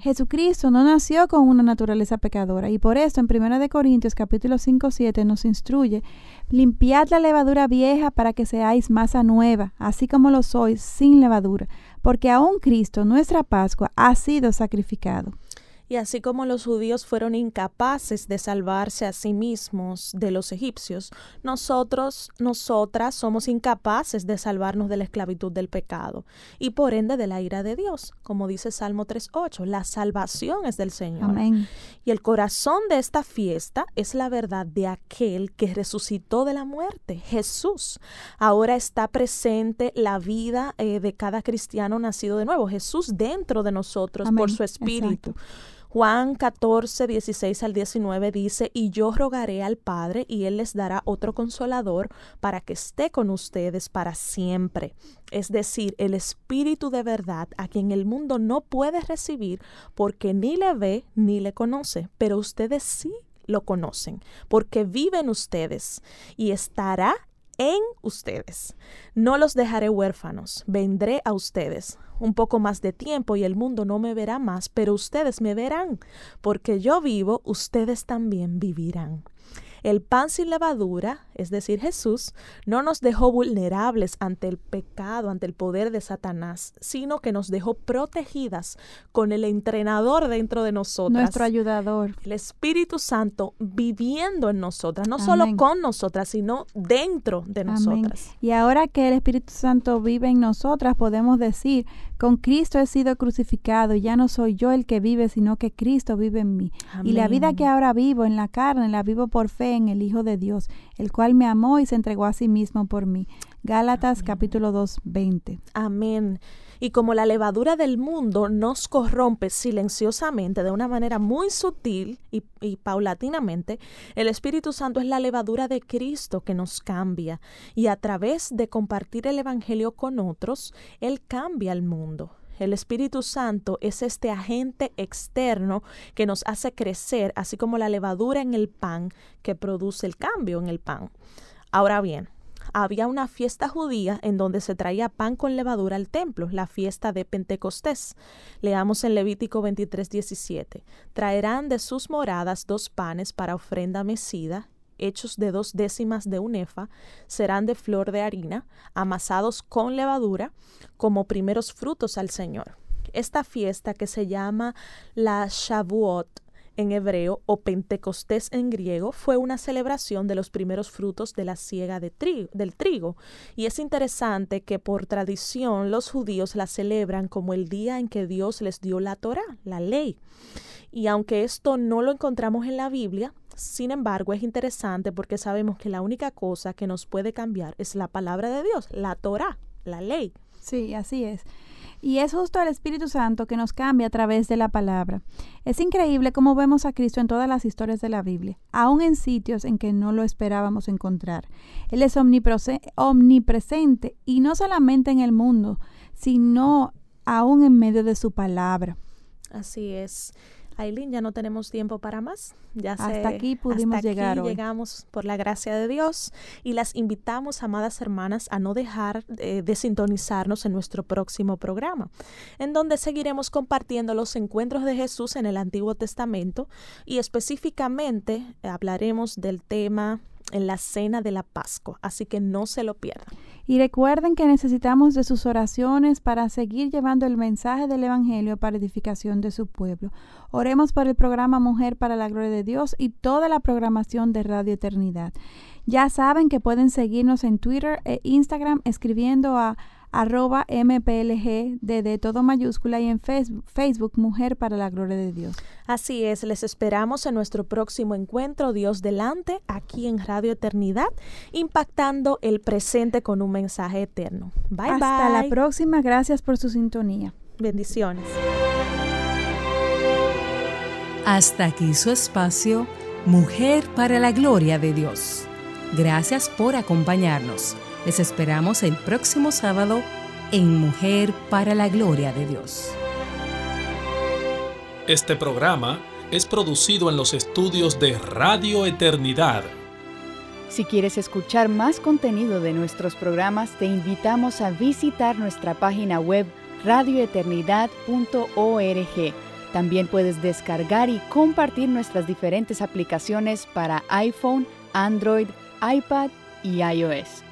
Jesucristo no nació con una naturaleza pecadora y por eso en 1 Corintios capítulo 5, 7 nos instruye, limpiad la levadura vieja para que seáis masa nueva, así como lo sois sin levadura, porque aún Cristo, nuestra Pascua, ha sido sacrificado. Y así como los judíos fueron incapaces de salvarse a sí mismos de los egipcios, nosotros, nosotras somos incapaces de salvarnos de la esclavitud del pecado y por ende de la ira de Dios, como dice Salmo 3.8, la salvación es del Señor. Amén. Y el corazón de esta fiesta es la verdad de aquel que resucitó de la muerte, Jesús. Ahora está presente la vida eh, de cada cristiano nacido de nuevo, Jesús dentro de nosotros por su espíritu. Juan 14, 16 al 19 dice, y yo rogaré al Padre y Él les dará otro consolador para que esté con ustedes para siempre. Es decir, el Espíritu de verdad a quien el mundo no puede recibir porque ni le ve ni le conoce, pero ustedes sí lo conocen, porque viven ustedes y estará en ustedes. No los dejaré huérfanos, vendré a ustedes un poco más de tiempo y el mundo no me verá más, pero ustedes me verán, porque yo vivo, ustedes también vivirán. El pan sin levadura, es decir, Jesús, no nos dejó vulnerables ante el pecado, ante el poder de Satanás, sino que nos dejó protegidas con el entrenador dentro de nosotras. Nuestro ayudador. El Espíritu Santo viviendo en nosotras, no solo con nosotras, sino dentro de nosotras. Y ahora que el Espíritu Santo vive en nosotras, podemos decir, con Cristo he sido crucificado, y ya no soy yo el que vive, sino que Cristo vive en mí. Y la vida que ahora vivo en la carne, la vivo por fe en el Hijo de Dios, el cual me amó y se entregó a sí mismo por mí. Gálatas capítulo 2, 20. Amén. Y como la levadura del mundo nos corrompe silenciosamente de una manera muy sutil y, paulatinamente, el Espíritu Santo es la levadura de Cristo que nos cambia. Y a través de compartir el Evangelio con otros, Él cambia el mundo. El Espíritu Santo es este agente externo que nos hace crecer, así como la levadura en el pan que produce el cambio en el pan. Ahora bien, había una fiesta judía en donde se traía pan con levadura al templo, la fiesta de Pentecostés. Leamos en Levítico 23, 17. Traerán de sus moradas dos panes para ofrenda mecida hechos de dos décimas de un efa, serán de flor de harina, amasados con levadura, como primeros frutos al Señor. Esta fiesta que se llama la Shavuot en hebreo o Pentecostés en griego fue una celebración de los primeros frutos de la siega del trigo. Y es interesante que por tradición los judíos la celebran como el día en que Dios les dio la Torah, la ley. Y aunque esto no lo encontramos en la Biblia, sin embargo, es interesante porque sabemos que la única cosa que nos puede cambiar es la palabra de Dios, la Torah, la ley. Sí, así es. Y es justo el Espíritu Santo que nos cambia a través de la palabra. Es increíble cómo vemos a Cristo en todas las historias de la Biblia, aun en sitios en que no lo esperábamos encontrar. Él es omnipresente y no solamente en el mundo, sino aún en medio de su palabra. Así es. Aileen, ya no tenemos tiempo para más. Ya hasta aquí pudimos hasta llegar. Aquí llegamos por la gracia de Dios y las invitamos, amadas hermanas, a no dejar eh, de sintonizarnos en nuestro próximo programa, en donde seguiremos compartiendo los encuentros de Jesús en el Antiguo Testamento y específicamente hablaremos del tema en la cena de la Pascua, así que no se lo pierdan. Y recuerden que necesitamos de sus oraciones para seguir llevando el mensaje del Evangelio para edificación de su pueblo. Oremos por el programa Mujer para la Gloria de Dios y toda la programación de Radio Eternidad. Ya saben que pueden seguirnos en Twitter e Instagram escribiendo a arroba mplg de todo mayúscula y en Facebook, Mujer para la Gloria de Dios. Así es, les esperamos en nuestro próximo encuentro Dios delante aquí en Radio Eternidad, impactando el presente con un mensaje eterno. Bye Hasta la próxima, gracias por su sintonía. Bendiciones. Hasta aquí su espacio, Mujer para la Gloria de Dios. Gracias por acompañarnos. Les esperamos el próximo sábado en Mujer para la Gloria de Dios. Este programa es producido en los estudios de Radio Eternidad. Si quieres escuchar más contenido de nuestros programas, te invitamos a visitar nuestra página web radioeternidad.org. También puedes descargar y compartir nuestras diferentes aplicaciones para iPhone, Android, iPad y iOS.